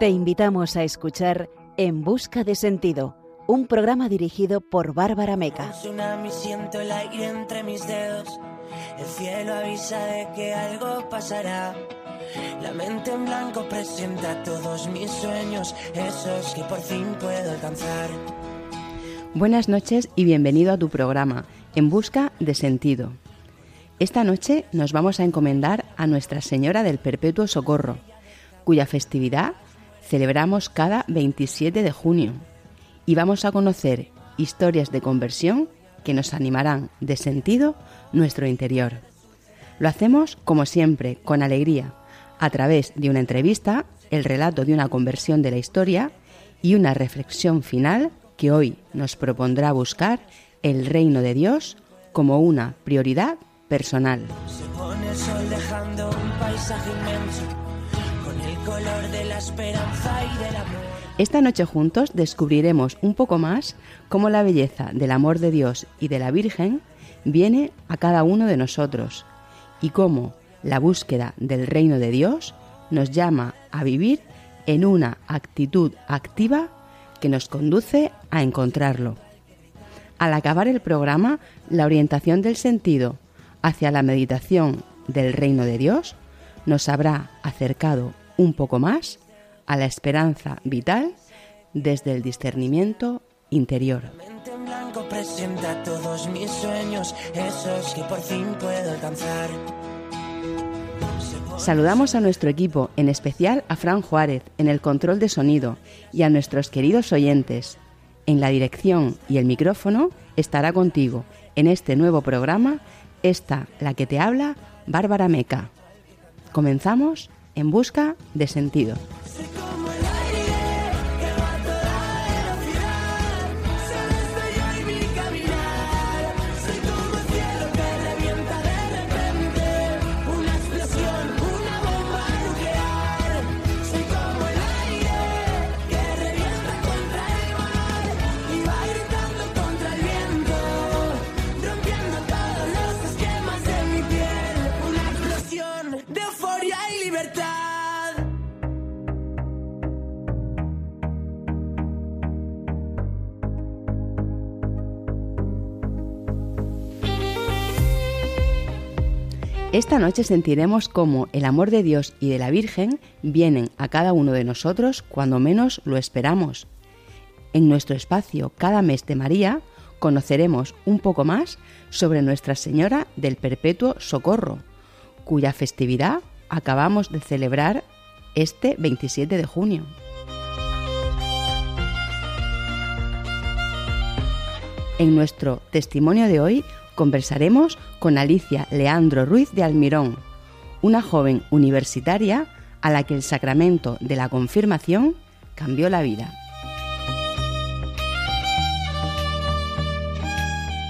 Te invitamos a escuchar En Busca de Sentido, un programa dirigido por Bárbara Meca. siento el aire entre mis dedos. El cielo avisa de que algo pasará. La mente en blanco presenta todos mis sueños, esos que por fin puedo alcanzar. Buenas noches y bienvenido a tu programa, En Busca de Sentido. Esta noche nos vamos a encomendar a Nuestra Señora del Perpetuo Socorro, cuya festividad celebramos cada 27 de junio y vamos a conocer historias de conversión que nos animarán de sentido nuestro interior. Lo hacemos, como siempre, con alegría, a través de una entrevista, el relato de una conversión de la historia y una reflexión final que hoy nos propondrá buscar el reino de Dios como una prioridad personal. Color de la esperanza y del amor. Esta noche juntos descubriremos un poco más cómo la belleza del amor de Dios y de la Virgen viene a cada uno de nosotros y cómo la búsqueda del reino de Dios nos llama a vivir en una actitud activa que nos conduce a encontrarlo. Al acabar el programa, la orientación del sentido hacia la meditación del reino de Dios nos habrá acercado un poco más a la esperanza vital desde el discernimiento interior. todos mis sueños, esos que por fin puedo alcanzar. Saludamos a nuestro equipo, en especial a Fran Juárez en el control de sonido y a nuestros queridos oyentes. En la dirección y el micrófono estará contigo en este nuevo programa, esta la que te habla, Bárbara Meca. Comenzamos en busca de sentido. Esta noche sentiremos cómo el amor de Dios y de la Virgen vienen a cada uno de nosotros cuando menos lo esperamos. En nuestro espacio Cada mes de María conoceremos un poco más sobre Nuestra Señora del Perpetuo Socorro, cuya festividad acabamos de celebrar este 27 de junio. En nuestro testimonio de hoy conversaremos con Alicia Leandro Ruiz de Almirón, una joven universitaria a la que el sacramento de la confirmación cambió la vida.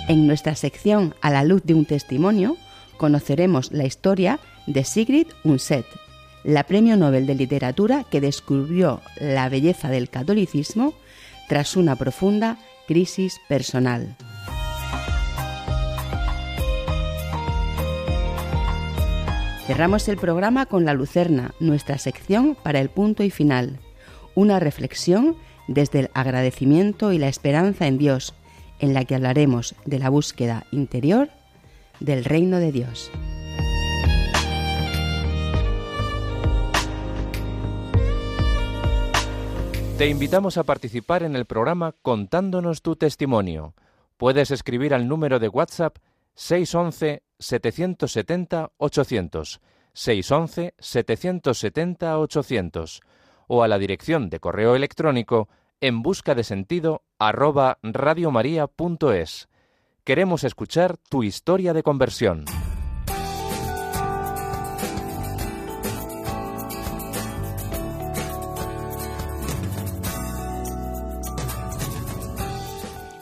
En nuestra sección A la luz de un testimonio conoceremos la historia de Sigrid Undset, la premio Nobel de Literatura que descubrió la belleza del catolicismo tras una profunda crisis personal. Cerramos el programa con La Lucerna, nuestra sección para el punto y final. Una reflexión desde el agradecimiento y la esperanza en Dios, en la que hablaremos de la búsqueda interior del reino de Dios. Te invitamos a participar en el programa contándonos tu testimonio. Puedes escribir al número de WhatsApp 611 770 800 611 770 800 o a la dirección de correo electrónico en busca de sentido arroba radiomaria.es. Queremos escuchar tu historia de conversión.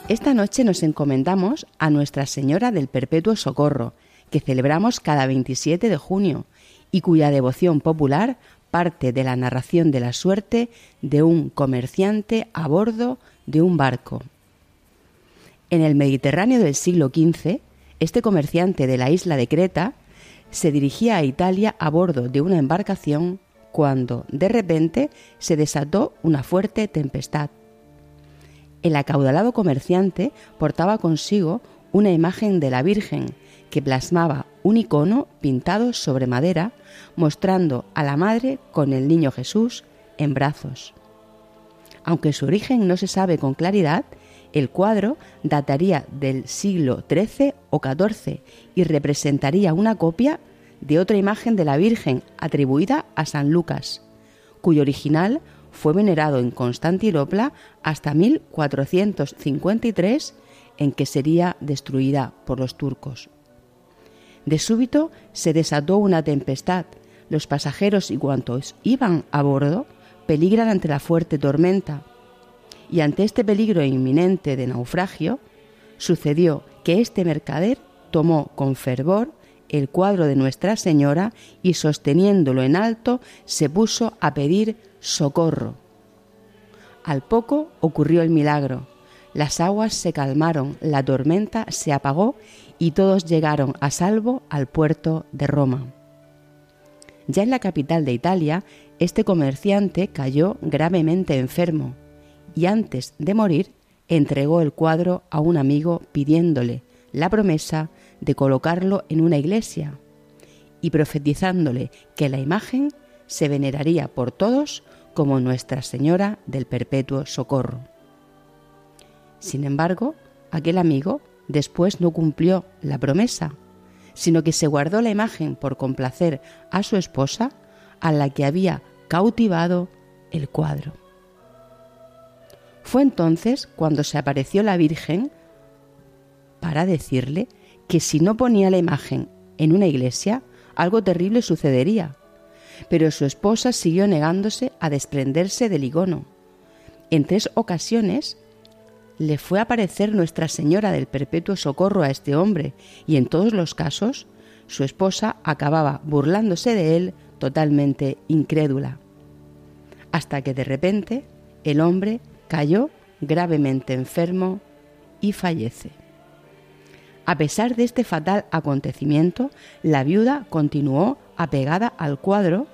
Esta noche nos encomendamos a Nuestra Señora del Perpetuo Socorro, que celebramos cada 27 de junio y cuya devoción popular parte de la narración de la suerte de un comerciante a bordo de un barco. En el Mediterráneo del siglo XV, este comerciante de la isla de Creta se dirigía a Italia a bordo de una embarcación cuando de repente se desató una fuerte tempestad. El acaudalado comerciante portaba consigo una imagen de la Virgen que plasmaba un icono pintado sobre madera mostrando a la Madre con el Niño Jesús en brazos. Aunque su origen no se sabe con claridad, el cuadro dataría del siglo XIII o XIV y representaría una copia de otra imagen de la Virgen atribuida a San Lucas, cuyo original fue venerado en Constantinopla hasta 1453, en que sería destruida por los turcos. De súbito se desató una tempestad. Los pasajeros y cuantos iban a bordo peligran ante la fuerte tormenta. Y ante este peligro inminente de naufragio, sucedió que este mercader tomó con fervor el cuadro de Nuestra Señora y sosteniéndolo en alto se puso a pedir socorro. Al poco ocurrió el milagro. Las aguas se calmaron, la tormenta se apagó y todos llegaron a salvo al puerto de Roma. Ya en la capital de Italia, este comerciante cayó gravemente enfermo y antes de morir entregó el cuadro a un amigo pidiéndole la promesa de colocarlo en una iglesia y profetizándole que la imagen se veneraría por todos como Nuestra Señora del Perpetuo Socorro. Sin embargo, aquel amigo después no cumplió la promesa, sino que se guardó la imagen por complacer a su esposa, a la que había cautivado el cuadro. Fue entonces cuando se apareció la Virgen para decirle que si no ponía la imagen en una iglesia, algo terrible sucedería. Pero su esposa siguió negándose a desprenderse del icono. En tres ocasiones le fue a aparecer Nuestra Señora del Perpetuo Socorro a este hombre, y en todos los casos su esposa acababa burlándose de él totalmente incrédula. Hasta que de repente el hombre cayó gravemente enfermo y fallece. A pesar de este fatal acontecimiento, la viuda continuó apegada al cuadro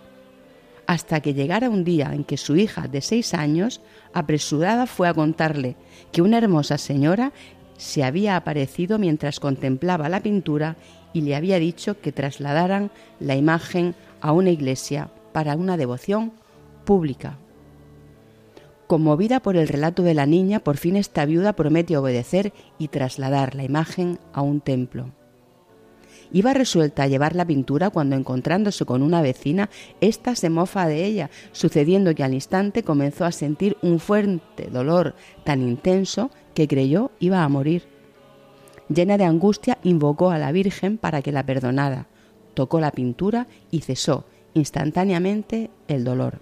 hasta que llegara un día en que su hija de seis años, apresurada, fue a contarle que una hermosa señora se había aparecido mientras contemplaba la pintura y le había dicho que trasladaran la imagen a una iglesia para una devoción pública. Conmovida por el relato de la niña, por fin esta viuda promete obedecer y trasladar la imagen a un templo. Iba resuelta a llevar la pintura cuando encontrándose con una vecina, ésta se mofa de ella, sucediendo que al instante comenzó a sentir un fuerte dolor tan intenso que creyó iba a morir. Llena de angustia, invocó a la Virgen para que la perdonara, tocó la pintura y cesó instantáneamente el dolor.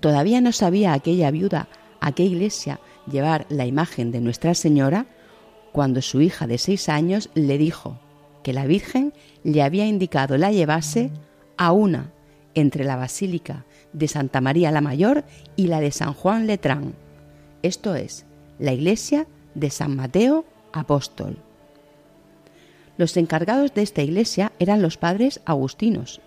Todavía no sabía aquella viuda a qué iglesia llevar la imagen de Nuestra Señora cuando su hija de seis años le dijo que la Virgen le había indicado la llevase a una entre la Basílica de Santa María la Mayor y la de San Juan Letrán, esto es, la iglesia de San Mateo Apóstol. Los encargados de esta iglesia eran los padres agustinos,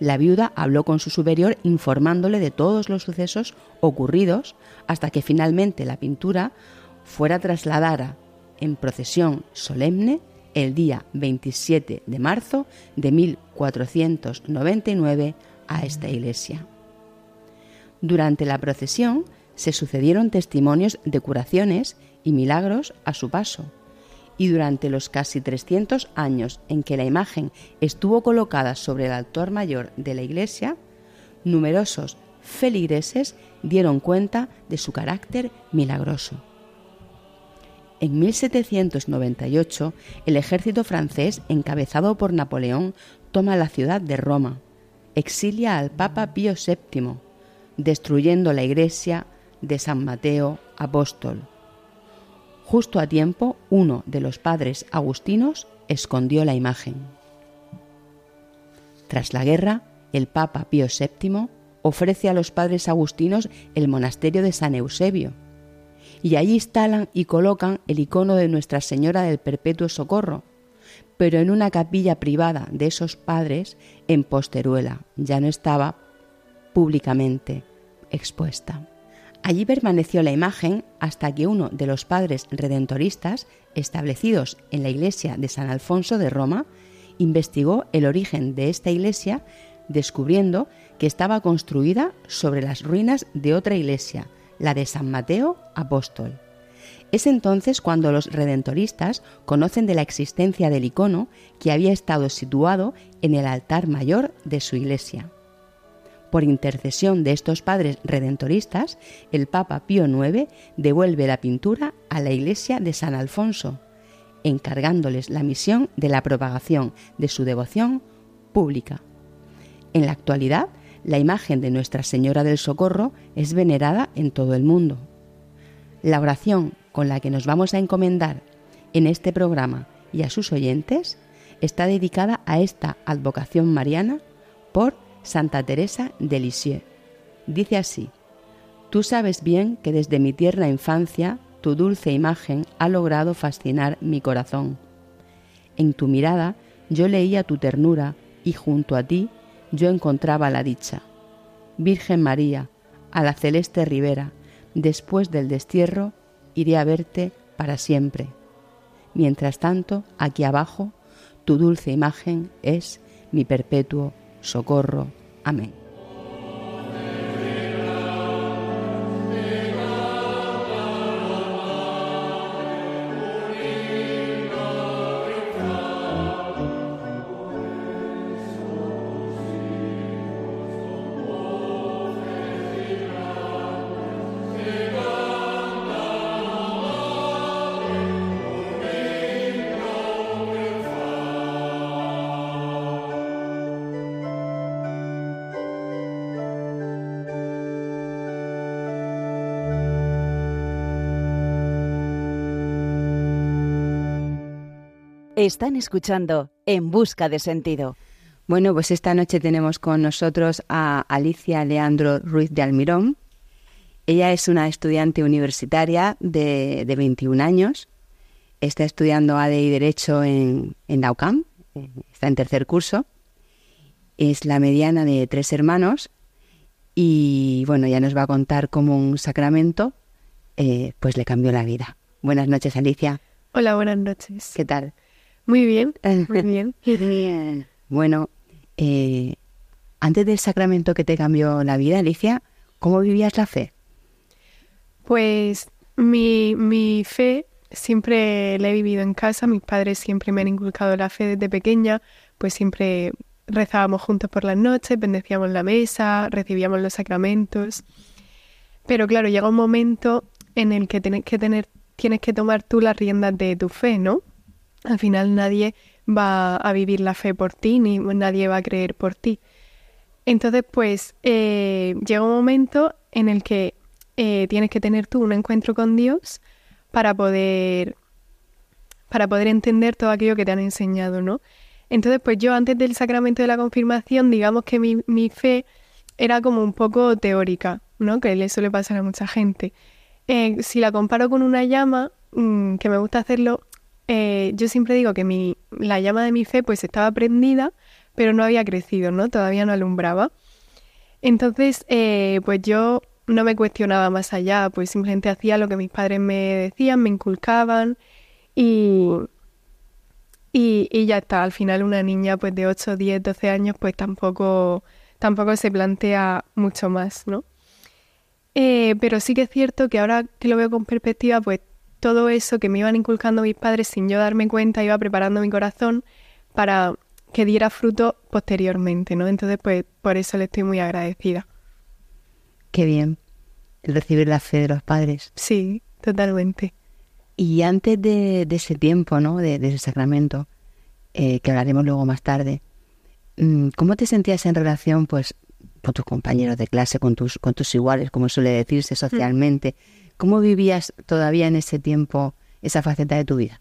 la viuda habló con su superior informándole de todos los sucesos ocurridos hasta que finalmente la pintura fuera trasladada en procesión solemne el día 27 de marzo de 1499 a esta iglesia. Durante la procesión se sucedieron testimonios de curaciones y milagros a su paso, y durante los casi 300 años en que la imagen estuvo colocada sobre el altar mayor de la iglesia, numerosos feligreses dieron cuenta de su carácter milagroso. En 1798, el ejército francés, encabezado por Napoleón, toma la ciudad de Roma, exilia al Papa Pío VII, destruyendo la iglesia de San Mateo Apóstol Justo a tiempo, uno de los padres agustinos escondió la imagen. Tras la guerra, el Papa Pío VII ofrece a los padres agustinos el monasterio de San Eusebio, y allí instalan y colocan el icono de Nuestra Señora del Perpetuo Socorro, pero en una capilla privada de esos padres en Posteruela. Ya no estaba públicamente expuesta. Allí permaneció la imagen hasta que uno de los padres redentoristas establecidos en la iglesia de San Alfonso de Roma investigó el origen de esta iglesia descubriendo que estaba construida sobre las ruinas de otra iglesia, la de San Mateo Apóstol. Es entonces cuando los redentoristas conocen de la existencia del icono que había estado situado en el altar mayor de su iglesia. Por intercesión de estos padres redentoristas, el Papa Pío IX devuelve la pintura a la iglesia de San Alfonso, encargándoles la misión de la propagación de su devoción pública. En la actualidad, la imagen de Nuestra Señora del Socorro es venerada en todo el mundo. La oración con la que nos vamos a encomendar en este programa y a sus oyentes está dedicada a esta advocación mariana por Santa Teresa de Lisieux. Dice así, Tú sabes bien que desde mi tierna infancia tu dulce imagen ha logrado fascinar mi corazón. En tu mirada yo leía tu ternura y junto a ti yo encontraba la dicha. Virgen María, a la celeste ribera, después del destierro iré a verte para siempre. Mientras tanto, aquí abajo, tu dulce imagen es mi perpetuo socorro. Amén. Están escuchando En Busca de Sentido. Bueno, pues esta noche tenemos con nosotros a Alicia Leandro Ruiz de Almirón. Ella es una estudiante universitaria de, 21 años. Está estudiando ADE y Derecho en, en la UCAM. Está en tercer curso. Es la mediana de tres hermanos. Y bueno, ya nos va a contar cómo un sacramento eh, pues le cambió la vida. Buenas noches, Alicia. Hola, buenas noches. ¿Qué tal? Muy bien, muy bien. bien. Bueno, eh, antes del sacramento que te cambió la vida, Alicia, ¿cómo vivías la fe? Pues mi, mi fe siempre la he vivido en casa, mis padres siempre me han inculcado la fe desde pequeña, pues siempre rezábamos juntos por las noches, bendecíamos la mesa, recibíamos los sacramentos. Pero claro, llega un momento en el que tienes que tener, tienes que tomar tú las riendas de tu fe, ¿no? Al final nadie va a vivir la fe por ti, ni nadie va a creer por ti. Entonces, pues eh, llega un momento en el que eh, tienes que tener tú un encuentro con Dios para poder, para poder entender todo aquello que te han enseñado, ¿no? Entonces, pues yo antes del sacramento de la confirmación, digamos que mi, mi fe era como un poco teórica, ¿no? Que le suele pasar a mucha gente. Eh, si la comparo con una llama, mm, que me gusta hacerlo, eh, yo siempre digo que mi, la llama de mi fe pues estaba prendida, pero no había crecido, ¿no? Todavía no alumbraba. Entonces, eh, pues yo no me cuestionaba más allá, pues simplemente hacía lo que mis padres me decían, me inculcaban y, y, ya está. Al final una niña pues de 8, 10, 12 años pues tampoco, tampoco se plantea mucho más, ¿no? Eh, pero sí que es cierto que ahora que lo veo con perspectiva, pues todo eso que me iban inculcando mis padres sin yo darme cuenta, iba preparando mi corazón para que diera fruto posteriormente, ¿no? Entonces, pues por eso le estoy muy agradecida. Qué bien, el recibir la fe de los padres. Sí, totalmente. Y antes de, ese tiempo, ¿no? De, ese sacramento, eh, que hablaremos luego más tarde, mm, ¿cómo te sentías en relación, pues, con tus compañeros de clase, con tus, con tus iguales, como suele decirse mm. ¿Cómo vivías todavía en ese tiempo esa faceta de tu vida?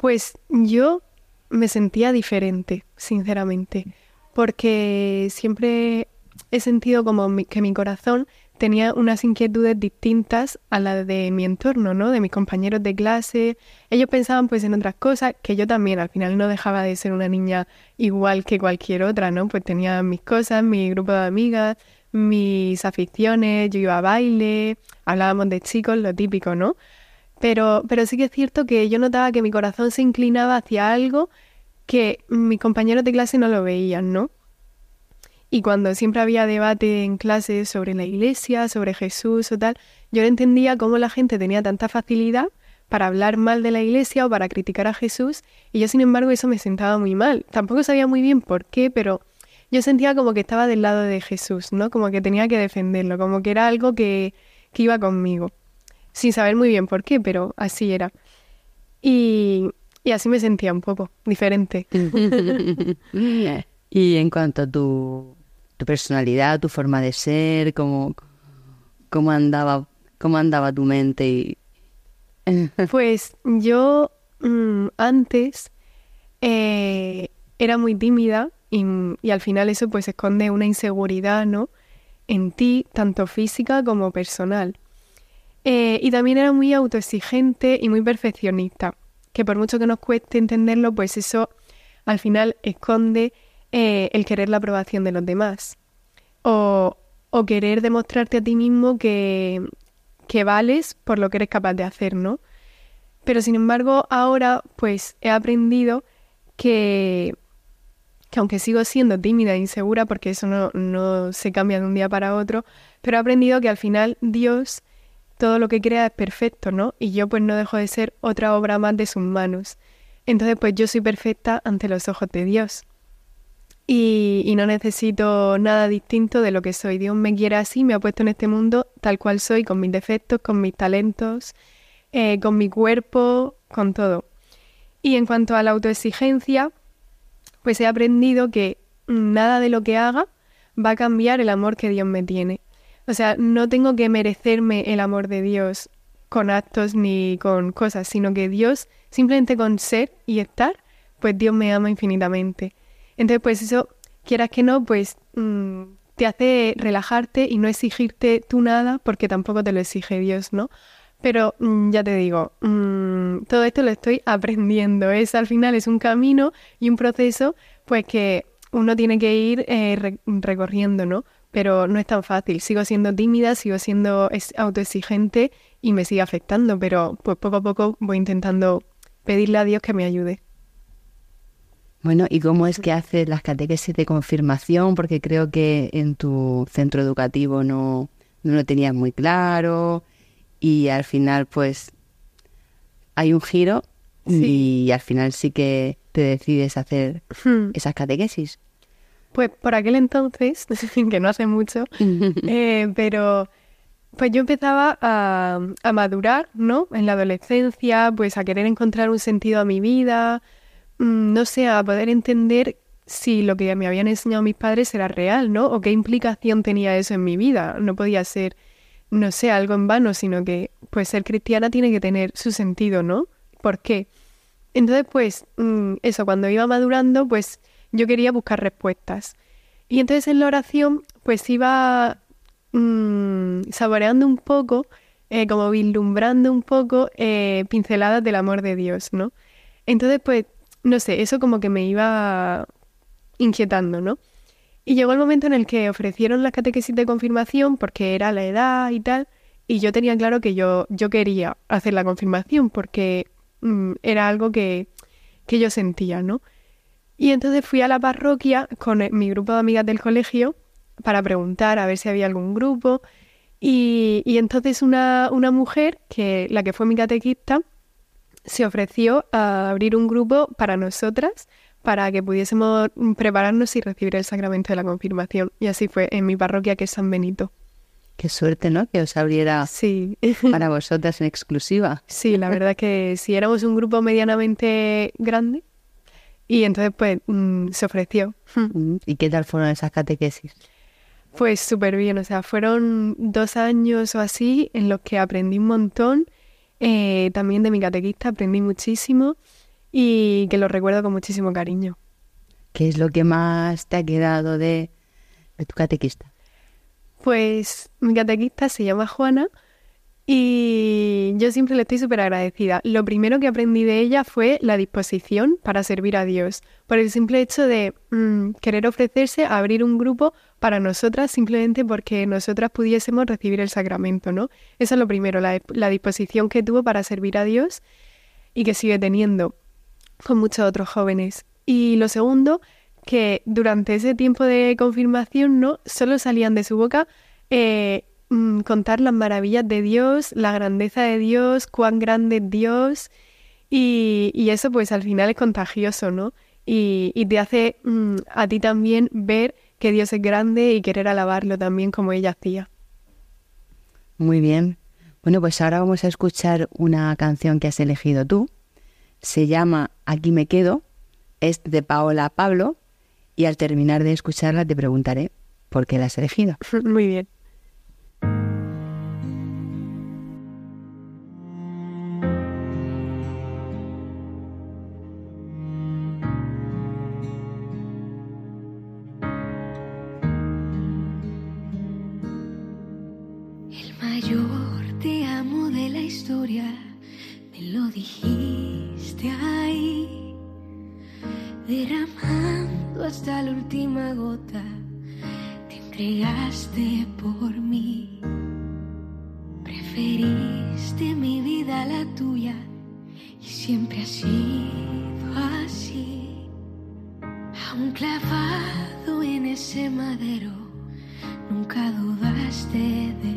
Pues yo me sentía diferente, sinceramente, porque siempre he sentido como que mi corazón tenía unas inquietudes distintas a las de mi entorno, ¿no? De mis compañeros de clase. Ellos pensaban pues en otras cosas que yo también, al final no dejaba de ser una niña igual que cualquier otra, ¿no? Pues tenía mis cosas, mi grupo de amigas, mis aficiones, yo iba a baile, hablábamos de chicos, lo típico, ¿no? Pero, pero sí que es cierto que yo notaba que mi corazón se inclinaba hacia algo que mis compañeros de clase no lo veían, ¿no? Y cuando siempre había debate en clase sobre la iglesia, sobre Jesús o tal, yo no entendía cómo la gente tenía tanta facilidad para hablar mal de la iglesia o para criticar a Jesús, y yo sin embargo eso me sentaba muy mal. Tampoco sabía muy bien por qué, pero yo sentía como que estaba del lado de Jesús, ¿no? Como que tenía que defenderlo, como que era algo que, que iba conmigo, sin saber muy bien por qué, pero así era. Y, y así me sentía un poco diferente. y en cuanto a tu, tu, personalidad, tu forma de ser, cómo, cómo, andaba, cómo andaba tu mente. Y... pues yo mm, antes eh, era muy tímida y, al final eso pues esconde una inseguridad, ¿no? En ti, tanto física como personal. Eh, y también era muy autoexigente y muy perfeccionista que por mucho que nos cueste entenderlo, pues eso al final esconde eh, el querer la aprobación de los demás. O, o querer demostrarte a ti mismo que, que vales por lo que eres capaz de hacer, ¿no? Pero sin embargo, ahora pues he aprendido que, que aunque sigo siendo tímida e insegura, porque eso no, no se cambia de un día para otro, pero he aprendido que al final Dios todo lo que crea es perfecto, ¿no? Y yo pues no dejo de ser otra obra más de sus manos. Entonces pues yo soy perfecta ante los ojos de Dios. Y, no necesito nada distinto de lo que soy. Dios me quiere así, me ha puesto en este mundo tal cual soy, con mis defectos, con mis talentos, eh, con mi cuerpo, con todo. Y en cuanto a la autoexigencia, pues he aprendido que nada de lo que haga va a cambiar el amor que Dios me tiene. O sea, no tengo que merecerme el amor de Dios con actos ni con cosas, sino que Dios, simplemente con ser y estar, pues Dios me ama infinitamente. Entonces, pues eso, quieras que no, pues mm, te hace relajarte y no exigirte tú nada, porque tampoco te lo exige Dios, ¿no? Pero mm, ya te digo, mm, todo esto lo estoy aprendiendo. Es al final es un camino y un proceso, pues que uno tiene que ir eh, recorriendo, ¿no? pero no es tan fácil. Sigo siendo tímida, sigo siendo autoexigente y me sigue afectando, pero pues poco a poco voy intentando pedirle a Dios que me ayude. Bueno, ¿y cómo es que haces las catequesis de confirmación? Porque creo que en tu centro educativo no, no lo tenías muy claro y al final pues hay un giro y al final sí que te decides hacer hmm. esas catequesis. Pues por aquel entonces, que no hace mucho, eh, pero pues yo empezaba a, a, madurar, ¿no? En la adolescencia, pues a querer encontrar un sentido a mi vida, mm, no sé, a poder entender si lo que me habían enseñado mis padres era real, ¿no? O qué implicación tenía eso en mi vida. No podía ser, no sé, algo en vano, sino que pues ser cristiana tiene que tener su sentido, ¿no? ¿Por qué? Entonces, pues, mm, eso, cuando iba madurando, pues yo quería buscar respuestas. Y entonces en la oración pues iba mmm, saboreando un poco, eh, como vislumbrando un poco eh, pinceladas del amor de Dios, ¿no? Entonces pues, no sé, eso como que me iba inquietando, ¿no? Y llegó el momento en el que ofrecieron las catequesis de confirmación porque era la edad y tal, y yo tenía claro que yo, yo quería hacer la confirmación porque mm, era algo que, que yo sentía, ¿no? Y entonces fui a la parroquia con eh, mi grupo de amigas del colegio para preguntar a ver si había algún grupo. Y, entonces una, una, mujer, que la que fue mi catequista, se ofreció a abrir un grupo para nosotras para que pudiésemos prepararnos y recibir el sacramento de la confirmación. Y así fue en mi parroquia, que es San Benito. Qué suerte, ¿no? Que os abriera sí. para vosotras en exclusiva. Sí, la verdad que si éramos un grupo medianamente grande, y entonces, pues, mm, se ofreció. Mm, ¿Y qué tal fueron esas catequesis? Pues súper bien, o sea, fueron dos años o así en los que aprendí un montón. Eh, también de mi catequista aprendí muchísimo y que lo recuerdo con muchísimo cariño. ¿Qué es lo que más te ha quedado de, de tu catequista? Pues mi catequista se llama Juana y yo siempre le estoy súper agradecida. Lo primero que aprendí de ella fue la disposición para servir a Dios, por el simple hecho de mm, querer ofrecerse a abrir un grupo para nosotras simplemente porque nosotras pudiésemos recibir el sacramento, ¿no? Eso es lo primero, la, la disposición que tuvo para servir a Dios y que sigue teniendo con muchos otros jóvenes. Y lo segundo, que durante ese tiempo de confirmación, ¿no? Solo salían de su boca eh, Mm, contar las maravillas de Dios, la grandeza de Dios, cuán grande es Dios. Y, eso pues al final es contagioso, ¿no? Y, te hace mm, a ti también ver que Dios es grande y querer alabarlo también como ella hacía. Muy bien. Bueno, pues ahora vamos a escuchar una canción que has elegido tú se llama Aquí me quedo, es de Paola Pablo y al terminar de escucharla te preguntaré por qué la has elegido. Muy bien. El mayor te amo de la historia, me lo dijiste ahí, derramando hasta la última gota, te entregaste por mí. Preferiste mi vida a la tuya y siempre ha sido así. Aún clavado en ese madero, nunca dudaste de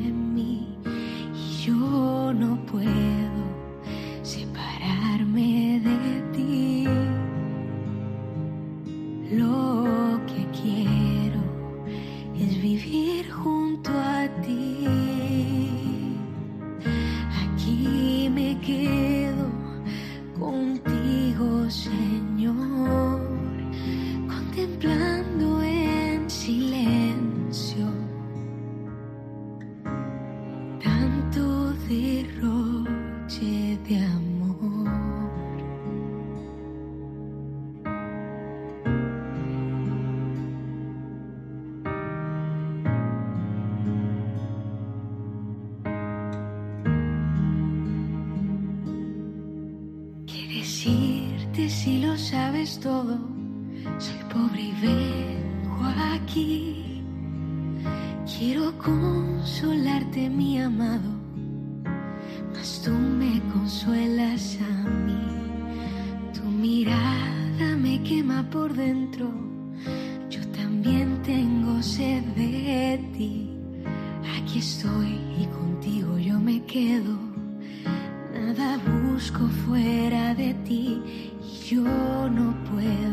puedo.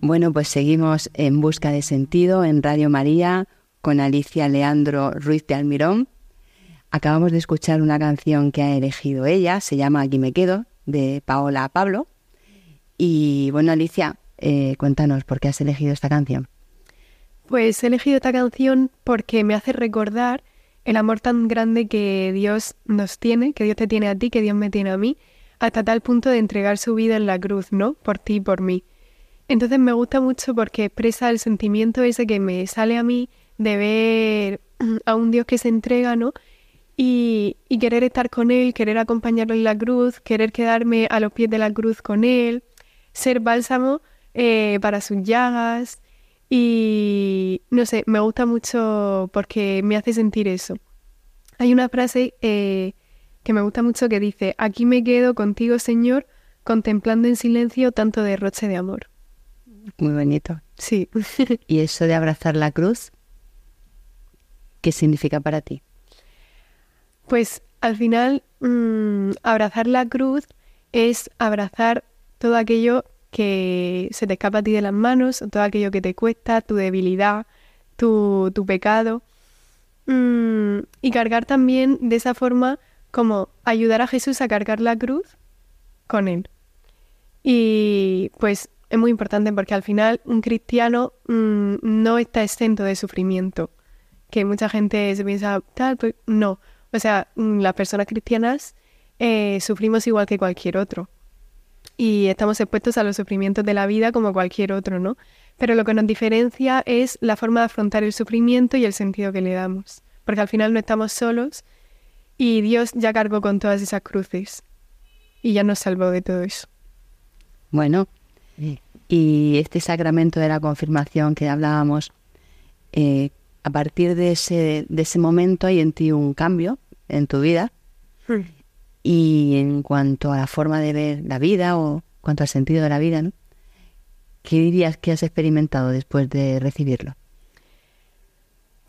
Bueno, pues seguimos en busca de sentido en Radio María con Alicia Leandro Ruiz de Almirón. Acabamos de escuchar una canción que ha elegido ella, se llama Aquí me quedo, de Paola Pablo. Y bueno, Alicia, eh, cuéntanos por qué has elegido esta canción. Pues he elegido esta canción porque me hace recordar el amor tan grande que Dios nos tiene, que Dios te tiene a ti, que Dios me tiene a mí, hasta tal punto de entregar su vida en la cruz, ¿no? Por ti y por mí. Entonces me gusta mucho porque expresa el sentimiento ese que me sale a mí de ver a un Dios que se entrega, ¿no? Y, querer estar con Él, querer acompañarlo en la cruz, querer quedarme a los pies de la cruz con Él, ser bálsamo eh, para sus llagas. Y no sé, me gusta mucho porque me hace sentir eso. Hay una frase eh, que me gusta mucho que dice, aquí me quedo contigo, Señor, contemplando en silencio tanto derroche de amor. Muy bonito. Sí. ¿Y eso de abrazar la cruz? ¿Qué significa para ti? Pues al final, mm, abrazar la cruz es abrazar todo aquello que se te escapa a ti de las manos, todo aquello que te cuesta, tu debilidad, tu, pecado. Mm, y cargar también de esa forma como ayudar a Jesús a cargar la cruz con él. Y pues es muy importante porque al final un cristiano mm, no está exento de sufrimiento. Que mucha gente se piensa, tal, pues no. O sea, mm, las personas cristianas eh, sufrimos igual que cualquier otro. Y estamos expuestos a los sufrimientos de la vida como cualquier otro, ¿no? Pero lo que nos diferencia es la forma de afrontar el sufrimiento y el sentido que le damos. Porque al final no estamos solos y Dios ya cargó con todas esas cruces y ya nos salvó de todo eso. Bueno, y este sacramento de la confirmación que hablábamos, eh, a partir de ese, de ese momento hay en ti un cambio en tu vida. Hmm. Y en cuanto a la forma de ver la vida o cuanto al sentido de la vida, ¿no? ¿qué dirías que has experimentado después de recibirlo?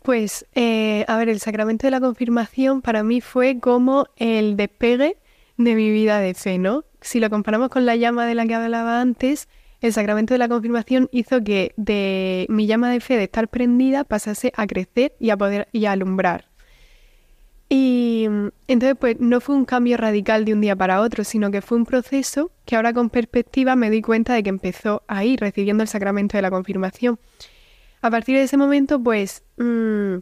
Pues, eh, a ver, el sacramento de la confirmación para mí fue como el despegue de mi vida de fe, ¿no? Si lo comparamos con la llama de la que hablaba antes, el sacramento de la confirmación hizo que de mi llama de fe de estar prendida pasase a crecer y a poder y a alumbrar. Y entonces pues no fue un cambio radical de un día para otro, sino que fue un proceso que ahora con perspectiva me doy cuenta de que empezó ahí, recibiendo el sacramento de la confirmación. A partir de ese momento pues mm,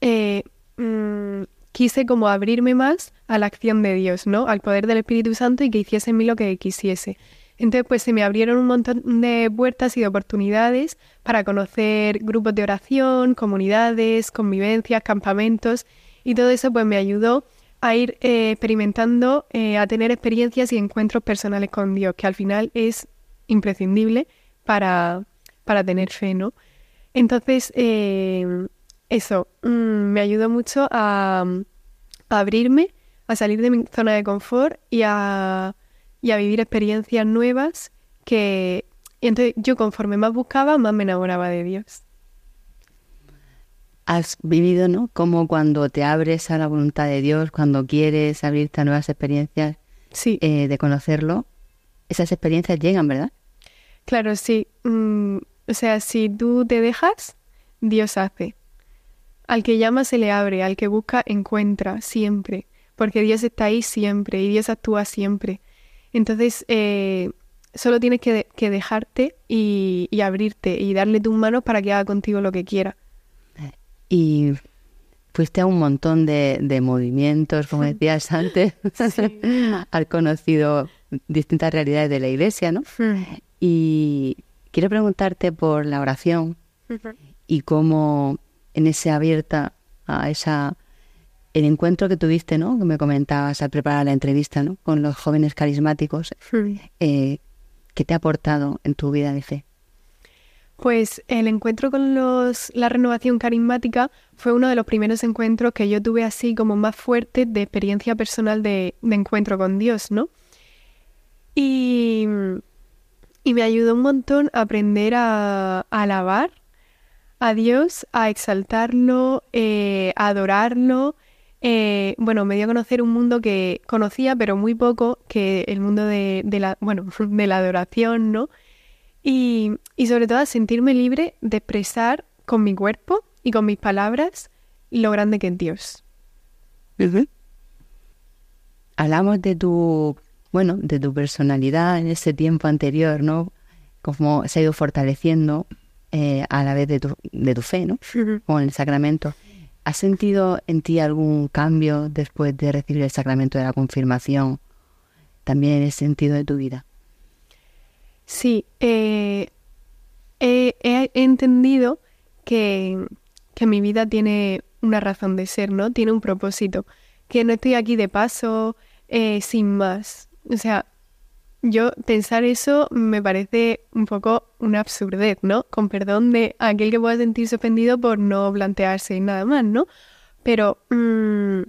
eh, mm, quise como abrirme más a la acción de Dios, ¿no? Al poder del Espíritu Santo y que hiciese en mí lo que quisiese. Entonces, pues se me abrieron un montón de puertas y de oportunidades para conocer grupos de oración, comunidades, convivencias, campamentos y todo eso pues me ayudó a ir eh, experimentando, eh, a tener experiencias y encuentros personales con Dios, que al final es imprescindible para, para tener fe, ¿no? Entonces, eh, eso mm, me ayudó mucho a, a abrirme, a salir de mi zona de confort y a y a vivir experiencias nuevas que y entonces yo conforme más buscaba, más me enamoraba de Dios. Has vivido, ¿no? Como cuando te abres a la voluntad de Dios, cuando quieres abrirte a nuevas experiencias sí. Eh, de conocerlo, esas experiencias llegan, ¿verdad? Claro, sí. Mm, o sea, si tú te dejas, Dios hace. Al que llama se le abre, al que busca encuentra siempre, porque Dios está ahí siempre y Dios actúa siempre. Entonces, eh, solo tienes que, dejarte y, abrirte y darle tus manos para que haga contigo lo que quiera. Y fuiste a un montón de, movimientos, como decías antes, has conocido distintas realidades de la iglesia, ¿no? Y quiero preguntarte por la oración y cómo en ese abierta a esa el encuentro que tuviste, ¿no? Que me comentabas al preparar la entrevista, ¿no? Con los jóvenes carismáticos, eh, ¿qué te ha aportado en tu vida de fe? Pues el encuentro con los, la renovación carismática fue uno de los primeros encuentros que yo tuve así como más fuerte de experiencia personal de, encuentro con Dios, ¿no? Y, y, me ayudó un montón a aprender a, alabar a Dios, a exaltarlo, eh, a adorarlo, eh, bueno, me dio a conocer un mundo que conocía, pero muy poco, que el mundo de, la, bueno, de la adoración, ¿no? y, y sobre todo a sentirme libre de expresar con mi cuerpo y con mis palabras lo grande que es Dios. Hablamos de tu, bueno, de tu personalidad en ese tiempo anterior, ¿no? Cómo se ha ido fortaleciendo eh, a la vez de tu, de tu fe, ¿no? Con el sacramento. ¿Has sentido en ti algún cambio después de recibir el sacramento de la confirmación? También en el sentido de tu vida. Sí, eh, he, entendido que, que mi vida tiene una razón de ser, ¿no? Tiene un propósito. Que no estoy aquí de paso, eh, sin más. O sea, yo pensar eso me parece un poco una absurdez, ¿no? Con perdón de aquel que pueda sentirse ofendido por no plantearse nada más, ¿no? Pero, mm,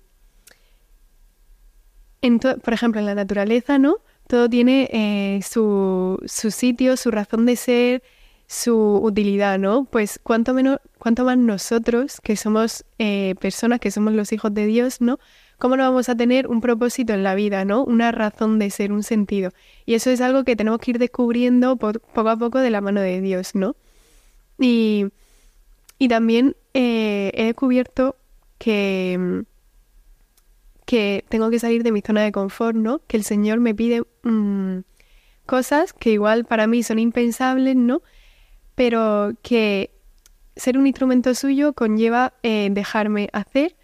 por ejemplo, en la naturaleza, ¿no? Todo tiene eh, su, su sitio, su razón de ser, su utilidad, ¿no? Pues cuanto menos, cuanto más nosotros, que somos eh, personas, que somos los hijos de Dios, ¿no? ¿Cómo no vamos a tener un propósito en la vida, ¿no? Una razón de ser, un sentido. Y eso es algo que tenemos que ir descubriendo poco a poco de la mano de Dios, ¿no? Y, y también eh, he descubierto que, que tengo que salir de mi zona de confort, ¿no? Que el Señor me pide mm, cosas que igual para mí son impensables, ¿no? pero que ser un instrumento suyo conlleva eh, dejarme hacer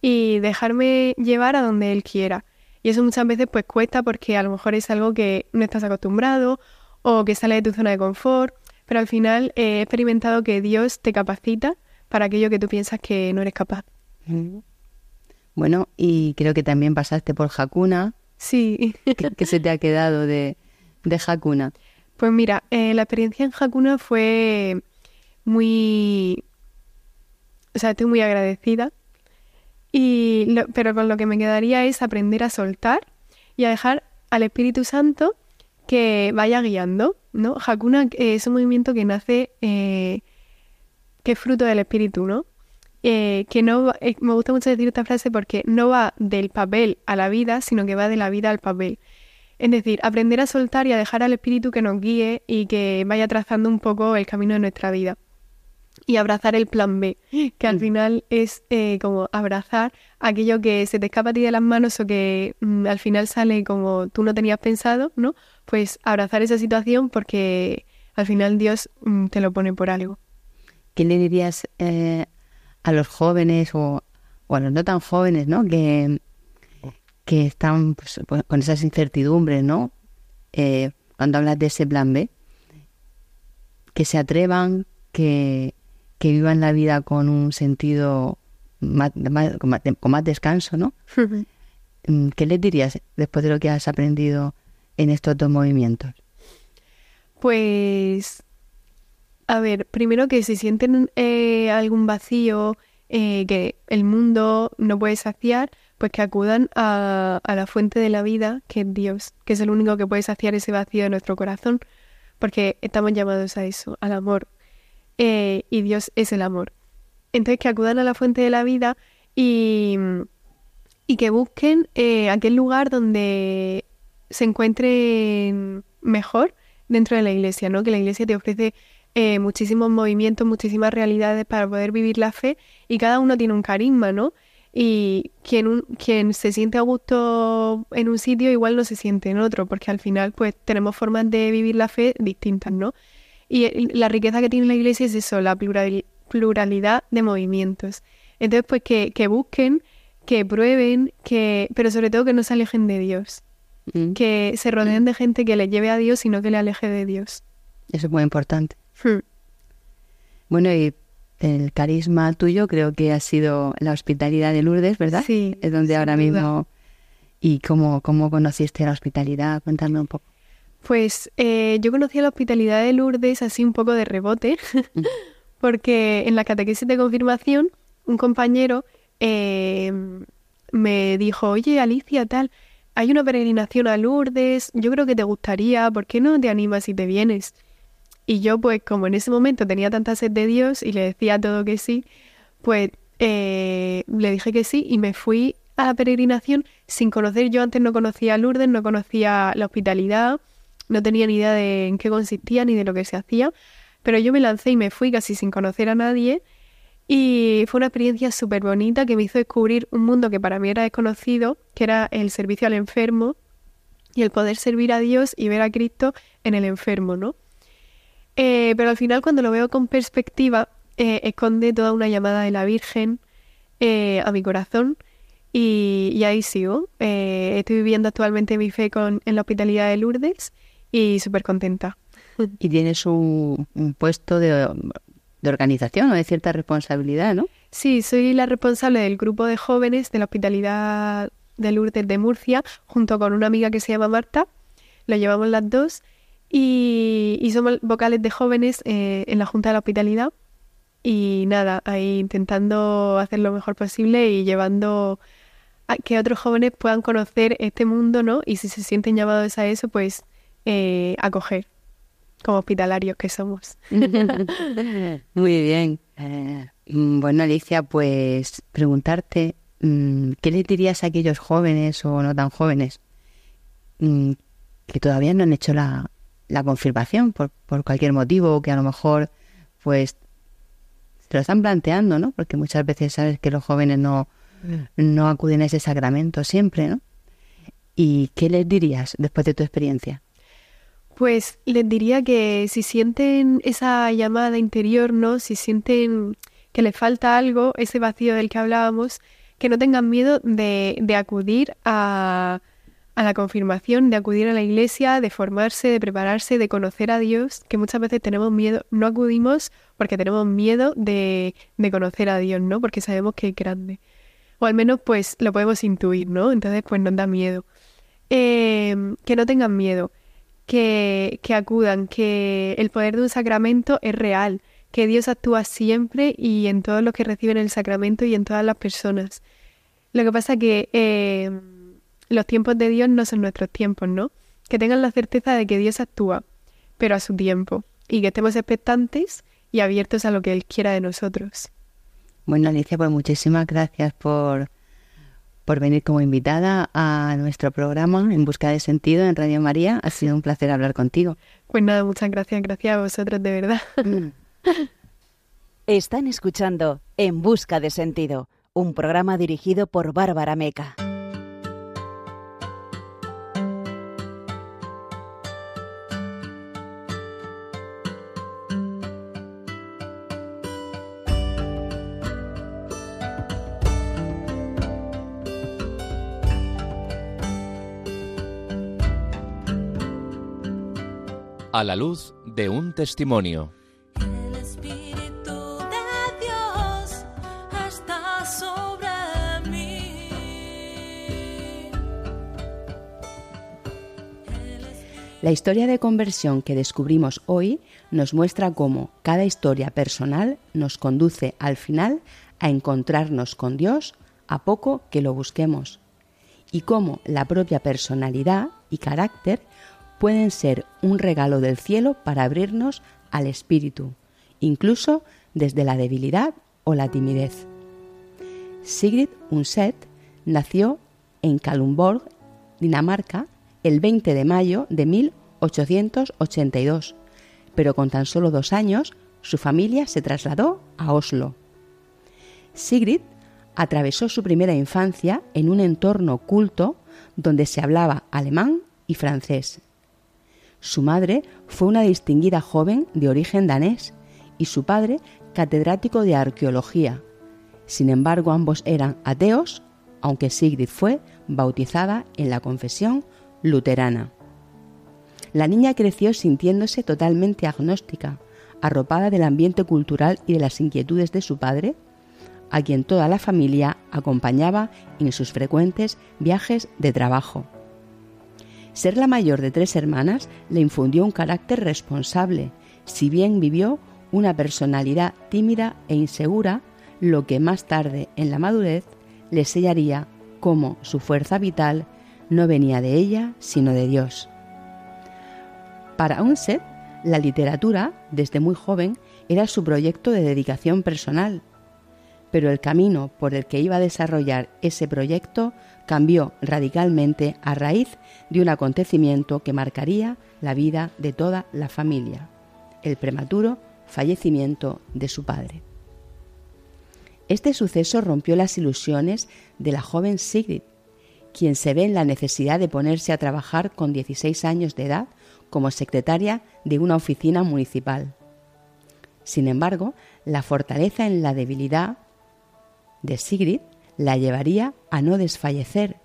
y dejarme llevar a donde él quiera. Y eso muchas veces pues cuesta porque a lo mejor es algo que no estás acostumbrado o que sale de tu zona de confort, pero al final eh, he experimentado que Dios te capacita para aquello que tú piensas que no eres capaz. Bueno, y creo que también pasaste por Hakuna. Sí. ¿Qué, se te ha quedado de, de Hakuna? Pues mira, eh, la experiencia en Hakuna fue muy... O sea, estoy muy agradecida. Y pero con lo que me quedaría es aprender a soltar y a dejar al Espíritu Santo que vaya guiando, ¿no? Hakuna es un movimiento que nace, eh, que es fruto del Espíritu, ¿no? Eh, que no me gusta mucho decir esta frase porque no va del papel a la vida, sino que va de la vida al papel. Es decir, aprender a soltar y a dejar al espíritu que nos guíe y que vaya trazando un poco el camino de nuestra vida. Y abrazar el plan B, que al mm. final es eh, como abrazar aquello que se te escapa a ti de las manos o que mm, al final sale como tú no tenías pensado, ¿no? Pues abrazar esa situación porque al final Dios mm, te lo pone por algo. ¿Qué le dirías eh, a los jóvenes o, o, a los no tan jóvenes, ¿no? Que, que están pues, pues, con esas incertidumbres, ¿no? Eh, cuando hablas de ese plan B, que se atrevan, que, vivan la vida con un sentido más, con, más, descanso, ¿no? Mm, ¿Qué les dirías después de lo que has aprendido en estos dos movimientos? Pues, a ver, primero que si sienten eh, algún vacío eh, que el mundo no puede saciar, pues que acudan a, la fuente de la vida, que es Dios, que es el único que puede saciar ese vacío de nuestro corazón, porque estamos llamados a eso, al amor, eh, y Dios es el amor. Entonces que acudan a la fuente de la vida y, y que busquen eh, aquel lugar donde se encuentren mejor dentro de la iglesia, ¿no? Que la iglesia te ofrece eh, muchísimos movimientos, muchísimas realidades para poder vivir la fe y cada uno tiene un carisma, ¿no? y quien, quien se siente a gusto en un sitio igual no se siente en otro, porque al final pues tenemos formas de vivir la fe distintas, ¿no? Y la riqueza que tiene la iglesia es eso, la pluralidad de movimientos. Entonces pues que, que busquen, que prueben, que pero sobre todo que no se alejen de Dios, mm. que se rodeen de gente que le lleve a Dios y no que le aleje de Dios. Eso es muy importante. Hmm. Bueno, y el carisma tuyo creo que ha sido la hospitalidad de Lourdes, ¿verdad? Sí. Es donde ahora mismo... ¿Y cómo, cómo conociste la hospitalidad? Cuéntame un poco. Pues eh, yo conocí la hospitalidad de Lourdes así un poco de rebote, mm. porque en la catequesis de confirmación un compañero eh, me dijo, oye Alicia, tal, hay una peregrinación a Lourdes, yo creo que te gustaría, ¿por qué no te animas y te vienes? Y yo, pues, como en ese momento tenía tanta sed de Dios y le decía todo que sí, pues eh, le dije que sí y me fui a la peregrinación sin conocer. Yo antes no conocía a Lourdes, no conocía la hospitalidad, no tenía ni idea de en qué consistía ni de lo que se hacía, pero yo me lancé y me fui casi sin conocer a nadie y fue una experiencia súper bonita que me hizo descubrir un mundo que para mí era desconocido, que era el servicio al enfermo y el poder servir a Dios y ver a Cristo en el enfermo, ¿no? Eh, pero al final cuando lo veo con perspectiva, eh, esconde toda una llamada de la Virgen eh, a mi corazón y, ahí sigo. estoy viviendo actualmente mi fe con, en la hospitalidad de Lourdes y súper contenta. Y tienes un, puesto de, organización o de cierta responsabilidad, ¿no? Sí, soy la responsable del grupo de jóvenes de la hospitalidad de Lourdes de Murcia, junto con una amiga que se llama Marta. Lo llevamos las dos y, somos vocales de jóvenes eh, en la Junta de la Hospitalidad. Y nada, ahí intentando hacer lo mejor posible y llevando a que otros jóvenes puedan conocer este mundo, ¿no? Y si se sienten llamados a eso, pues eh, acoger como hospitalarios que somos. Muy bien. Eh, mm, bueno, Alicia, pues preguntarte, mm, ¿qué le dirías a aquellos jóvenes o no tan jóvenes mm, que todavía no han hecho la, la confirmación por, por cualquier motivo, que a lo mejor pues se lo están planteando, ¿no? Porque muchas veces sabes que los jóvenes no, no acuden a ese sacramento siempre, ¿no? ¿Y qué les dirías después de tu experiencia? Pues les diría que si sienten esa llamada interior, ¿no? Si sienten que les falta algo, ese vacío del que hablábamos, que no tengan miedo de, de acudir a, a la confirmación, de acudir a la iglesia, de formarse, de prepararse, de conocer a Dios, que muchas veces tenemos miedo, no acudimos porque tenemos miedo de, conocer a Dios, ¿no? Porque sabemos que es grande. O al menos pues lo podemos intuir, ¿no? Entonces pues nos da miedo. Eh, que no tengan miedo, que, que acudan, que el poder de un sacramento es real, que Dios actúa siempre y en todos los que reciben el sacramento y en todas las personas. Lo que pasa que eh, los tiempos de Dios no son nuestros tiempos, ¿no? Que tengan la certeza de que Dios actúa, pero a su tiempo, y que estemos expectantes y abiertos a lo que Él quiera de nosotros. Bueno, Alicia, pues muchísimas gracias por, por venir como invitada a nuestro programa En Busca de Sentido en Radio María. Ha sido un placer hablar contigo. Pues nada, muchas gracias, gracias a vosotros, de verdad. Están escuchando En Busca de Sentido, un programa dirigido por Bárbara Meca. A la luz de un testimonio. El Espíritu de Dios está sobre mí. La historia de conversión que descubrimos hoy nos muestra cómo cada historia personal nos conduce al final a encontrarnos con Dios a poco que lo busquemos y cómo la propia personalidad y carácter pueden ser un regalo del cielo para abrirnos al espíritu, incluso desde la debilidad o la timidez. Sigrid Undset nació en Kalundborg, Dinamarca, el 20 de mayo de 1882, pero con tan solo dos años su familia se trasladó a Oslo. Sigrid atravesó su primera infancia en un entorno culto donde se hablaba alemán y francés. Su madre fue una distinguida joven de origen danés y su padre catedrático de arqueología. Sin embargo, ambos eran ateos, aunque Sigrid fue bautizada en la confesión luterana. La niña creció sintiéndose totalmente agnóstica, arropada del ambiente cultural y de las inquietudes de su padre, a quien toda la familia acompañaba en sus frecuentes viajes de trabajo. Ser la mayor de tres hermanas le infundió un carácter responsable, si bien vivió una personalidad tímida e insegura, lo que más tarde, en la madurez, le sellaría cómo su fuerza vital no venía de ella, sino de Dios. Para Unset, la literatura, desde muy joven, era su proyecto de dedicación personal. pero el camino por el que iba a desarrollar ese proyecto cambió radicalmente a raíz de un acontecimiento que marcaría la vida de toda la familia, el prematuro fallecimiento de su padre. Este suceso rompió las ilusiones de la joven Sigrid, quien se ve en la necesidad de ponerse a trabajar con 16 años de edad como secretaria de una oficina municipal. Sin embargo, la fortaleza en la debilidad de Sigrid la llevaría a no desfallecer,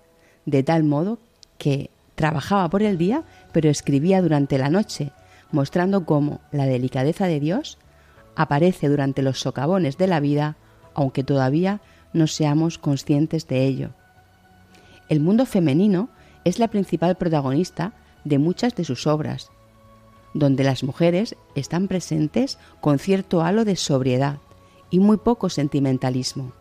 de tal modo que trabajaba por el día, pero escribía durante la noche, mostrando cómo la delicadeza de Dios aparece durante los socavones de la vida, aunque todavía no seamos conscientes de ello. El mundo femenino es la principal protagonista de muchas de sus obras, donde las mujeres están presentes con cierto halo de sobriedad y muy poco sentimentalismo.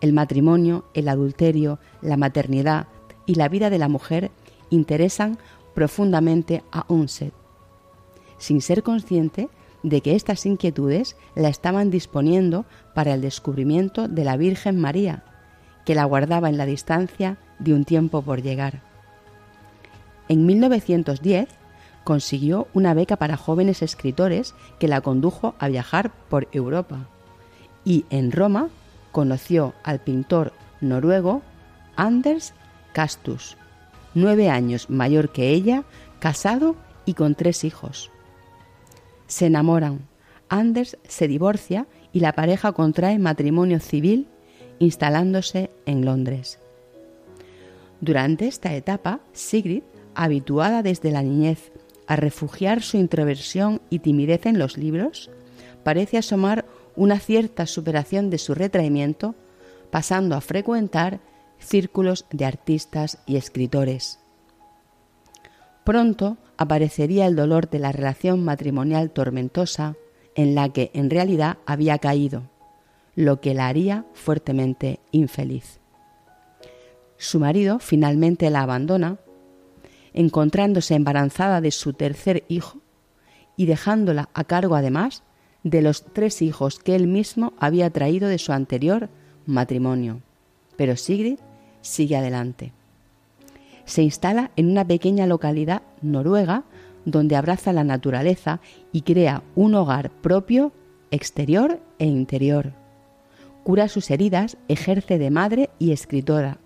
El matrimonio, el adulterio, la maternidad y la vida de la mujer interesan profundamente a Unset, sin ser consciente de que estas inquietudes la estaban disponiendo para el descubrimiento de la Virgen María, que la guardaba en la distancia de un tiempo por llegar. En 1910 consiguió una beca para jóvenes escritores que la condujo a viajar por Europa y en Roma conoció al pintor noruego Anders Castus, nueve años mayor que ella, casado y con tres hijos. Se enamoran, Anders se divorcia y la pareja contrae matrimonio civil instalándose en Londres. Durante esta etapa, Sigrid, habituada desde la niñez a refugiar su introversión y timidez en los libros, parece asomar una cierta superación de su retraimiento, pasando a frecuentar círculos de artistas y escritores. Pronto aparecería el dolor de la relación matrimonial tormentosa en la que en realidad había caído, lo que la haría fuertemente infeliz. Su marido finalmente la abandona, encontrándose embarazada de su tercer hijo y dejándola a cargo además de los tres hijos que él mismo había traído de su anterior matrimonio. Pero Sigrid sigue adelante. Se instala en una pequeña localidad noruega donde abraza la naturaleza y crea un hogar propio, exterior e interior. Cura sus heridas, ejerce de madre y escritora,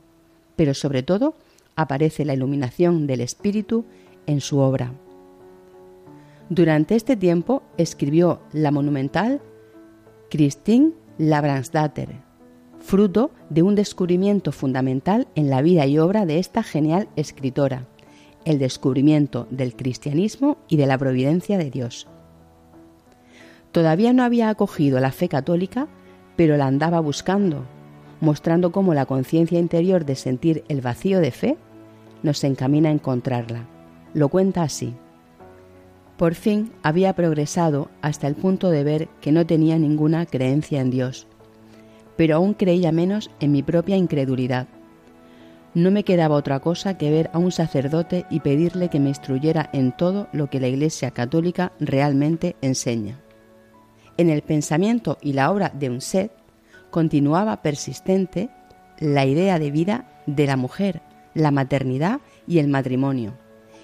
pero sobre todo aparece la iluminación del espíritu en su obra. Durante este tiempo escribió la monumental Christine Labransdatter, fruto de un descubrimiento fundamental en la vida y obra de esta genial escritora, el descubrimiento del cristianismo y de la providencia de Dios. Todavía no había acogido la fe católica, pero la andaba buscando, mostrando cómo la conciencia interior de sentir el vacío de fe nos encamina a encontrarla. Lo cuenta así. Por fin había progresado hasta el punto de ver que no tenía ninguna creencia en Dios, pero aún creía menos en mi propia incredulidad. No me quedaba otra cosa que ver a un sacerdote y pedirle que me instruyera en todo lo que la Iglesia católica realmente enseña. En el pensamiento y la obra de Unset continuaba persistente la idea de vida de la mujer, la maternidad y el matrimonio.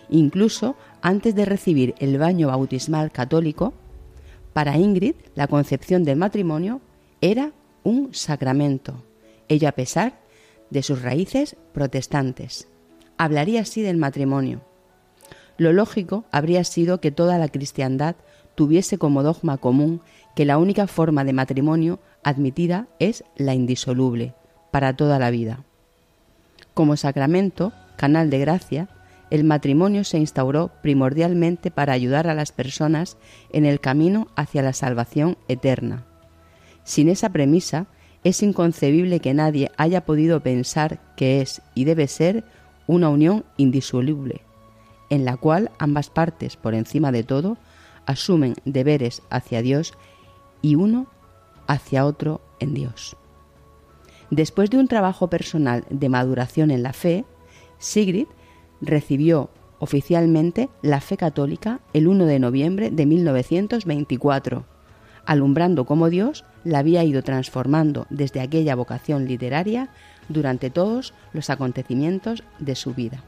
Incluso antes de recibir el baño bautismal católico, para Ingrid la concepción del matrimonio era un sacramento, ello a pesar de sus raíces protestantes. Hablaría así del matrimonio. Lo lógico habría sido que toda la cristiandad tuviese como dogma común que la única forma de matrimonio admitida es la indisoluble, para toda la vida. Como sacramento, canal de gracia, el matrimonio se instauró primordialmente para ayudar a las personas en el camino hacia la salvación eterna. Sin esa premisa, es inconcebible que nadie haya podido pensar que es y debe ser una unión indisoluble, en la cual ambas partes, por encima de todo, asumen deberes hacia Dios y uno hacia otro en Dios. Después de un trabajo personal de maduración en la fe, Sigrid recibió oficialmente la fe católica el 1 de noviembre de 1924 alumbrando cómo Dios la había ido transformando desde aquella vocación literaria durante todos los acontecimientos de su vida.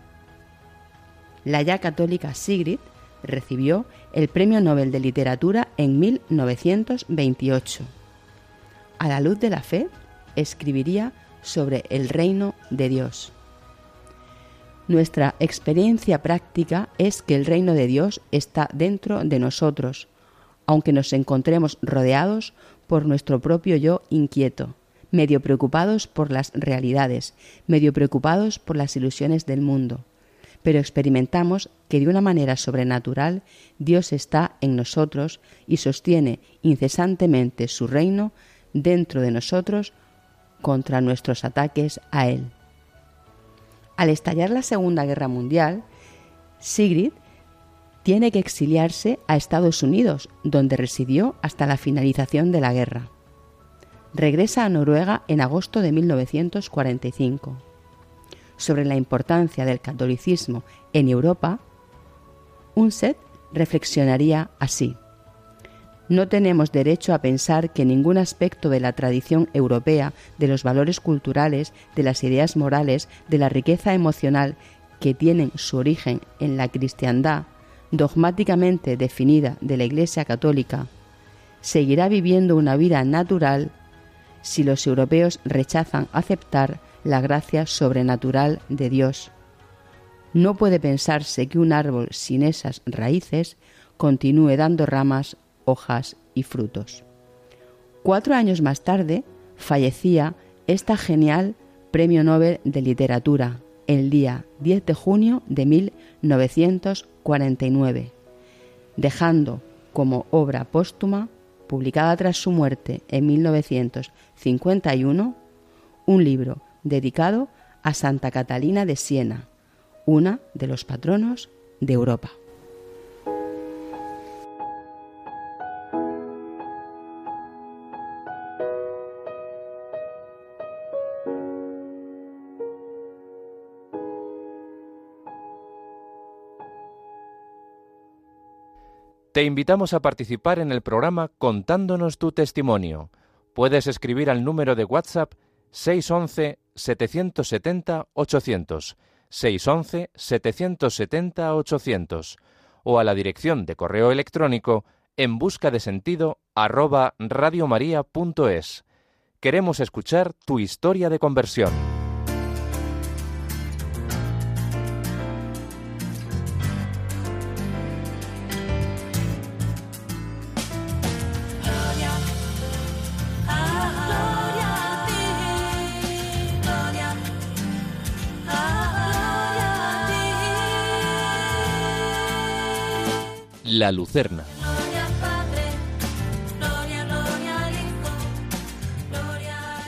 La ya católica Sigrid recibió el Premio Nobel de Literatura en 1928. A la luz de la fe, escribiría sobre el reino de Dios. Nuestra experiencia práctica es que el reino de Dios está dentro de nosotros, aunque nos encontremos rodeados por nuestro propio yo inquieto, medio preocupados por las realidades, medio preocupados por las ilusiones del mundo. Pero experimentamos que de una manera sobrenatural Dios está en nosotros y sostiene incesantemente su reino dentro de nosotros contra nuestros ataques a Él. Al estallar la Segunda Guerra Mundial, Sigrid tiene que exiliarse a Estados Unidos, donde residió hasta la finalización de la guerra. Regresa a Noruega en agosto de 1945. Sobre la importancia del catolicismo en Europa, Unset reflexionaría así. No tenemos derecho a pensar que ningún aspecto de la tradición europea, de los valores culturales, de las ideas morales, de la riqueza emocional que tienen su origen en la cristiandad, dogmáticamente definida de la Iglesia Católica, seguirá viviendo una vida natural si los europeos rechazan aceptar la gracia sobrenatural de Dios. No puede pensarse que un árbol sin esas raíces continúe dando ramas, hojas y frutos. Cuatro años más tarde fallecía esta genial Premio Nobel de Literatura, el día 10 de junio de 1949, dejando como obra póstuma, publicada tras su muerte en 1951, un libro dedicado a Santa Catalina de Siena, una de los patronos de Europa. Te invitamos a participar en el programa contándonos tu testimonio. Puedes escribir al número de WhatsApp 611-770-800, 611-770-800 o a la dirección de correo electrónico en busca de sentido radiomaria.es. Queremos escuchar tu historia de conversión. La Lucerna.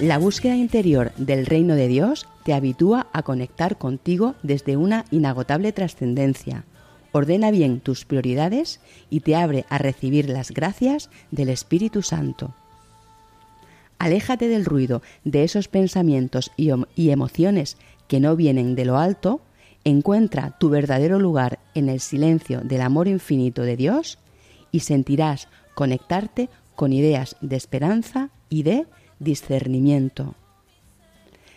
La búsqueda interior del reino de Dios te habitúa a conectar contigo desde una inagotable trascendencia. Ordena bien tus prioridades y te abre a recibir las gracias del Espíritu Santo. Aléjate del ruido de esos pensamientos y, y emociones que no vienen de lo alto Encuentra tu verdadero lugar en el silencio del amor infinito de Dios y sentirás conectarte con ideas de esperanza y de discernimiento.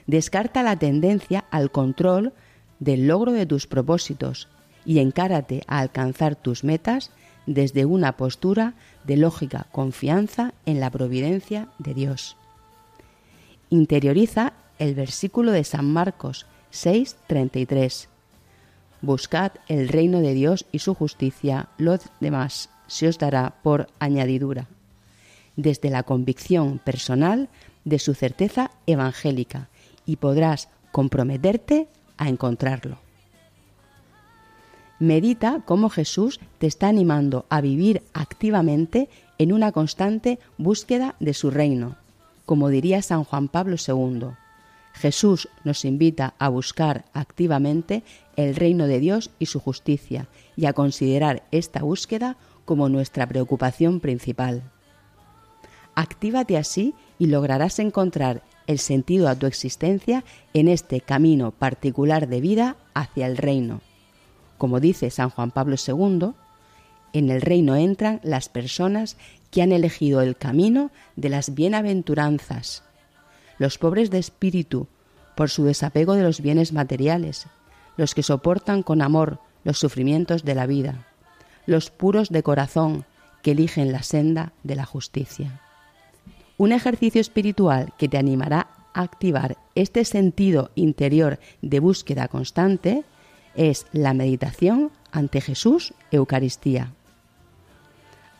Descarta la tendencia al control del logro de tus propósitos y encárate a alcanzar tus metas desde una postura de lógica confianza en la providencia de Dios. Interioriza el versículo de San Marcos 6:33 Buscad el reino de Dios y su justicia, lo demás se os dará por añadidura. Desde la convicción personal de su certeza evangélica y podrás comprometerte a encontrarlo. Medita cómo Jesús te está animando a vivir activamente en una constante búsqueda de su reino, como diría San Juan Pablo II Jesús nos invita a buscar activamente el reino de Dios y su justicia y a considerar esta búsqueda como nuestra preocupación principal. Actívate así y lograrás encontrar el sentido a tu existencia en este camino particular de vida hacia el reino. Como dice San Juan Pablo II, en el reino entran las personas que han elegido el camino de las bienaventuranzas, los pobres de espíritu, por su desapego de los bienes materiales, los que soportan con amor los sufrimientos de la vida, los puros de corazón que eligen la senda de la justicia. Un ejercicio espiritual que te animará a activar este sentido interior de búsqueda constante es la meditación ante Jesús Eucaristía.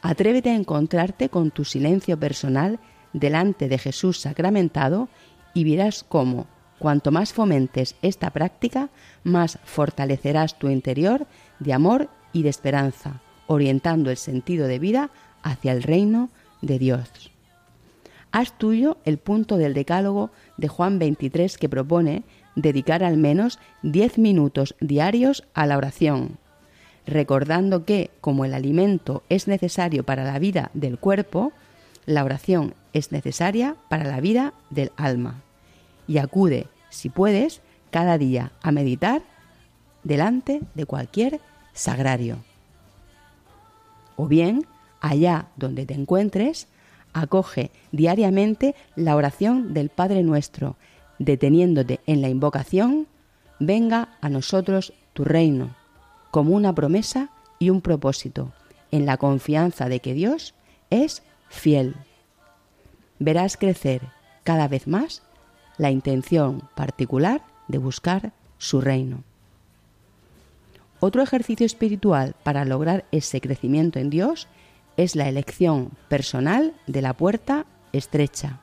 Atrévete a encontrarte con tu silencio personal delante de Jesús sacramentado y verás cómo, cuanto más fomentes esta práctica, más fortalecerás tu interior de amor y de esperanza, orientando el sentido de vida hacia el reino de Dios. Haz tuyo el punto del decálogo de Juan 23 que propone dedicar al menos 10 minutos diarios a la oración, recordando que, como el alimento es necesario para la vida del cuerpo, la oración es necesaria para la vida del alma. Y acude, si puedes, cada día a meditar delante de cualquier sagrario. O bien, allá donde te encuentres, acoge diariamente la oración del Padre nuestro, deteniéndote en la invocación, venga a nosotros tu reino, como una promesa y un propósito, en la confianza de que Dios es fiel. Verás crecer cada vez más la intención particular de buscar su reino. Otro ejercicio espiritual para lograr ese crecimiento en Dios es la elección personal de la puerta estrecha.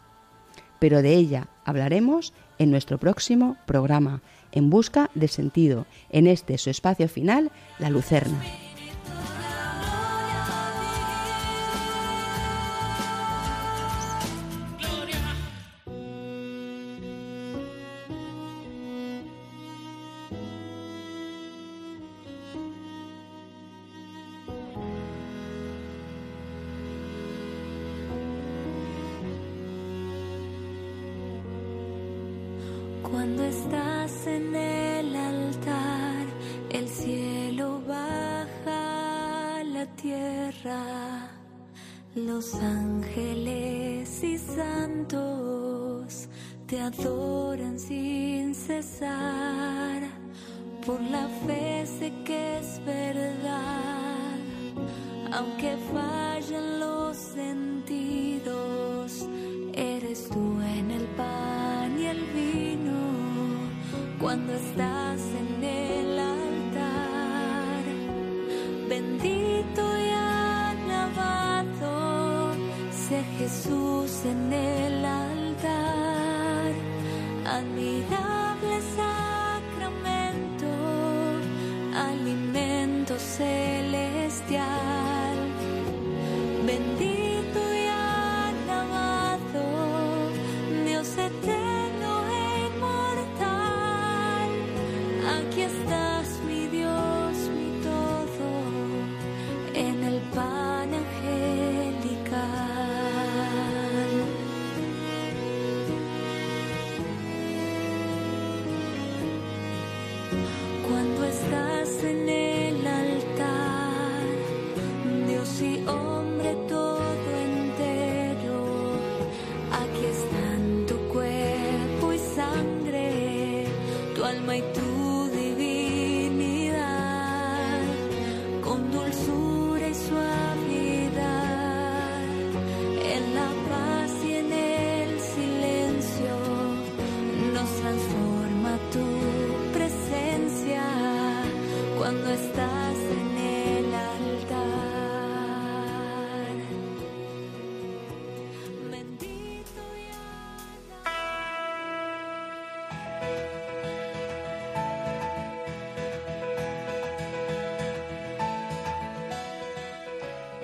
Pero de ella hablaremos en nuestro próximo programa, En Busca de Sentido, en este su espacio final, La Lucerna. Aquí estás, mi Dios, mi todo, en el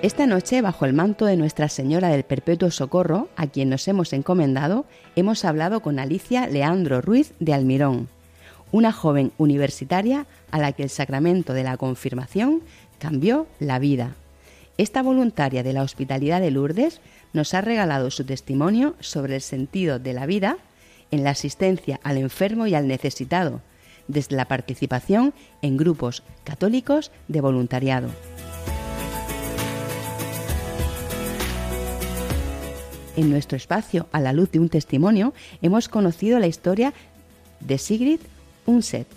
Esta noche, bajo el manto de Nuestra Señora del Perpetuo Socorro, a quien nos hemos encomendado, hemos hablado con Alicia Leandro Ruiz de Almirón, una joven universitaria a la que el sacramento de la confirmación cambió la vida. Esta voluntaria de la Hospitalidad de Lourdes nos ha regalado su testimonio sobre el sentido de la vida en la asistencia al enfermo y al necesitado, desde la participación en grupos católicos de voluntariado. En nuestro espacio A la luz de un testimonio hemos conocido la historia de Sigrid Undset,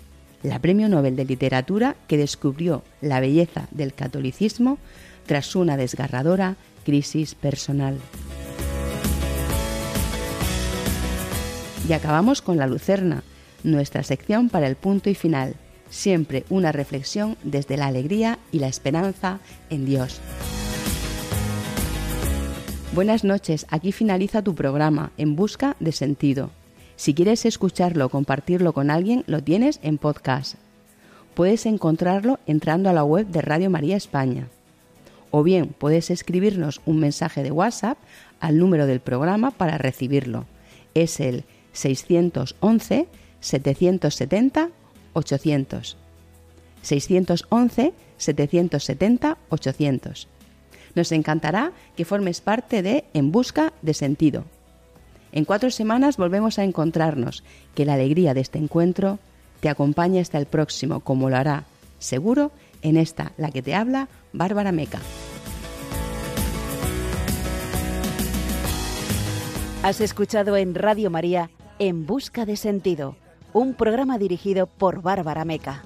la premio Nobel de Literatura que descubrió la belleza del catolicismo tras una desgarradora crisis personal. Y acabamos con la Lucerna, nuestra sección para el punto y final, siempre una reflexión desde la alegría y la esperanza en Dios. Buenas noches, aquí finaliza tu programa En Busca de Sentido. Si quieres escucharlo o compartirlo con alguien, lo tienes en podcast. Puedes encontrarlo entrando a la web de Radio María España. O bien puedes escribirnos un mensaje de WhatsApp al número del programa para recibirlo. Es el 611 770 800. 611 770 800. Nos encantará que formes parte de En Busca de Sentido. En cuatro semanas volvemos a encontrarnos. Que la alegría de este encuentro te acompañe hasta el próximo, como lo hará, seguro, en esta, la que te habla, Bárbara Meca. Has escuchado en Radio María En Busca de Sentido, un programa dirigido por Bárbara Meca.